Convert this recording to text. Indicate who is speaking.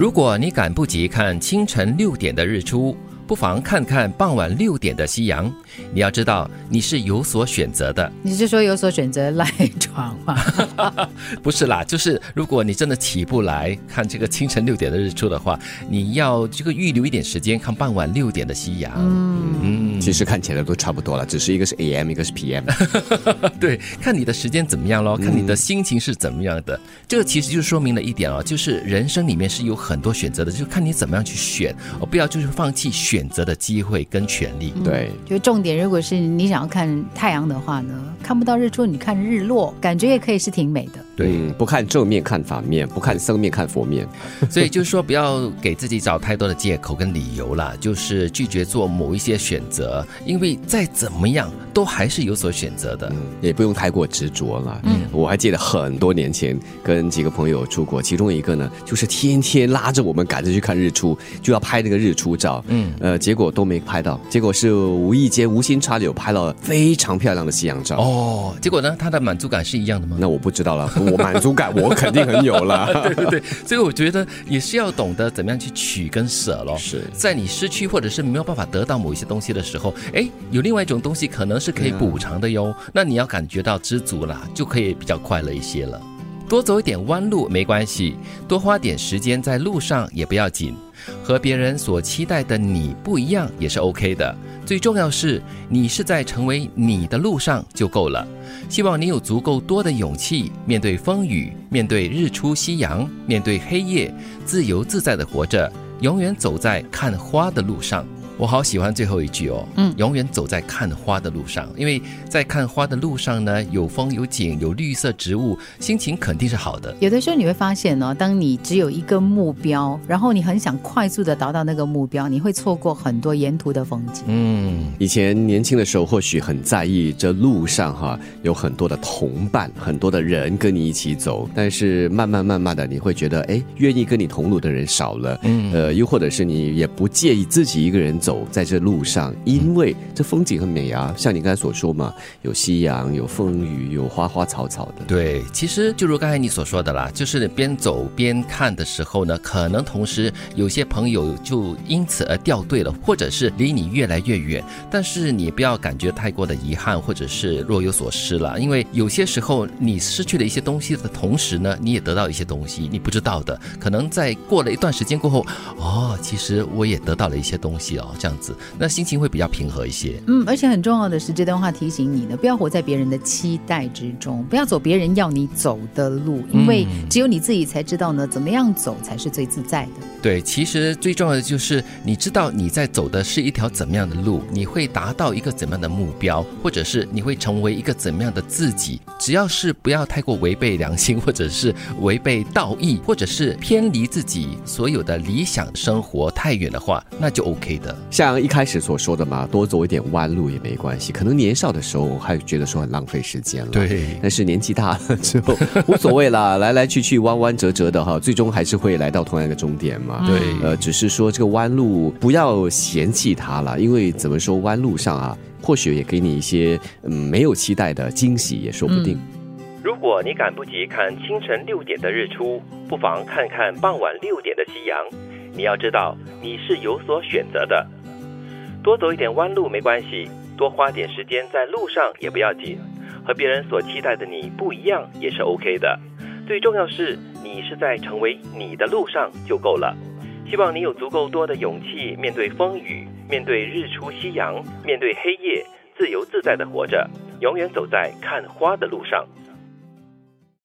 Speaker 1: 如果你赶不及看清晨六点的日出，不妨看看傍晚六点的夕阳。你要知道，你是有所选择的。
Speaker 2: 你是说有所选择赖床吗？
Speaker 1: 不是啦，就是如果你真的起不来看这个清晨六点的日出的话，你要这个预留一点时间看傍晚六点的夕阳。
Speaker 3: 嗯，其实看起来都差不多了，只是一个是 AM，一个是 PM。
Speaker 1: 对，看你的时间怎么样咯，看你的心情是怎么样的。这个其实就说明了一点哦，就是人生里面是有很多选择的，就看你怎么样去选，哦，不要就是放弃选择的机会跟权利。
Speaker 3: 对，
Speaker 2: 就重点，如果是你想要看太阳的话呢，看不到日出，你看日落，感觉也可以是挺美的。
Speaker 1: 对，
Speaker 3: 嗯，不看正面看反面，不看僧面看佛面。
Speaker 1: 所以就是说，不要给自己找太多的借口跟理由啦，就是拒绝做某一些选择，因为再怎么样都还是有所选择的。
Speaker 3: 也不用太过执着了。嗯，我还记得很多年前跟几个朋友出国，其中一个呢，就是天天拉着我们赶着去看日出，就要拍那个日出照。嗯，呃，结果都没拍到，结果是无意间无心插柳拍了非常漂亮的夕阳照。
Speaker 1: 哦，结果呢，他的满足感是一样的吗？
Speaker 3: 那我不知道了，我满足感我肯定很有了。
Speaker 1: 对对对，所以我觉得也是要懂得怎么样去取跟舍咯。
Speaker 3: 是
Speaker 1: 在你失去或者是没有办法得到某一些东西的时候，哎，有另外一种东西可能是可以补偿的哟。那你要感觉到知足啦，就可以比较快乐一些了。多走一点弯路没关系，多花点时间在路上也不要紧。和别人所期待的你不一样也是 OK 的。最重要是你是在成为你的路上就够了。希望你有足够多的勇气面对风雨，面对日出夕阳，面对黑夜，自由自在的活着，永远走在看花的路上。我好喜欢最后一句哦，嗯，永远走在看花的路上，因为在看花的路上呢，有风有景有绿色植物，心情肯定是好的。
Speaker 2: 有的时候你会发现呢，当你只有一个目标，然后你很想快速的达到那个目标，你会错过很多沿途的风景。
Speaker 3: 嗯，以前年轻的时候或许很在意这路上哈有很多的同伴，很多的人跟你一起走，但是慢慢慢慢的你会觉得，哎，愿意跟你同路的人少了，嗯，呃，又或者是你也不介意自己一个人走。走在这路上，因为这风景很美啊，像你刚才所说嘛，有夕阳，有风雨，有花花草草的。
Speaker 1: 对，其实就如刚才你所说的啦，就是边走边看的时候呢，可能同时有些朋友就因此而掉队了，或者是离你越来越远。但是你不要感觉太过的遗憾，或者是若有所失了，因为有些时候你失去了一些东西的同时呢，你也得到一些东西，你不知道的，可能在过了一段时间过后，哦，其实我也得到了一些东西哦。这样子，那心情会比较平和一些。
Speaker 2: 嗯，而且很重要的是，这段话提醒你呢，不要活在别人的期待之中，不要走别人要你走的路，因为只有你自己才知道呢，怎么样走才是最自在的。
Speaker 1: 对，其实最重要的就是你知道你在走的是一条怎么样的路，你会达到一个怎么样的目标，或者是你会成为一个怎么样的自己。只要是不要太过违背良心，或者是违背道义，或者是偏离自己所有的理想生活太远的话，那就 OK 的。
Speaker 3: 像一开始所说的嘛，多走一点弯路也没关系。可能年少的时候还觉得说很浪费时间了，
Speaker 1: 对。
Speaker 3: 但是年纪大了之后无所谓啦，来来去去弯弯折折的哈，最终还是会来到同样的终点嘛。
Speaker 1: 对，
Speaker 3: 呃，只是说这个弯路不要嫌弃它了，因为怎么说弯路上啊，或许也给你一些嗯没有期待的惊喜也说不定。
Speaker 1: 如果你赶不及看清晨六点的日出，不妨看看傍晚六点的夕阳。你要知道，你是有所选择的。多走一点弯路没关系，多花点时间在路上也不要紧。和别人所期待的你不一样也是 OK 的。最重要是你是在成为你的路上就够了。希望你有足够多的勇气面对风雨，面对日出夕阳，面对黑夜，自由自在的活着，永远走在看花的路上。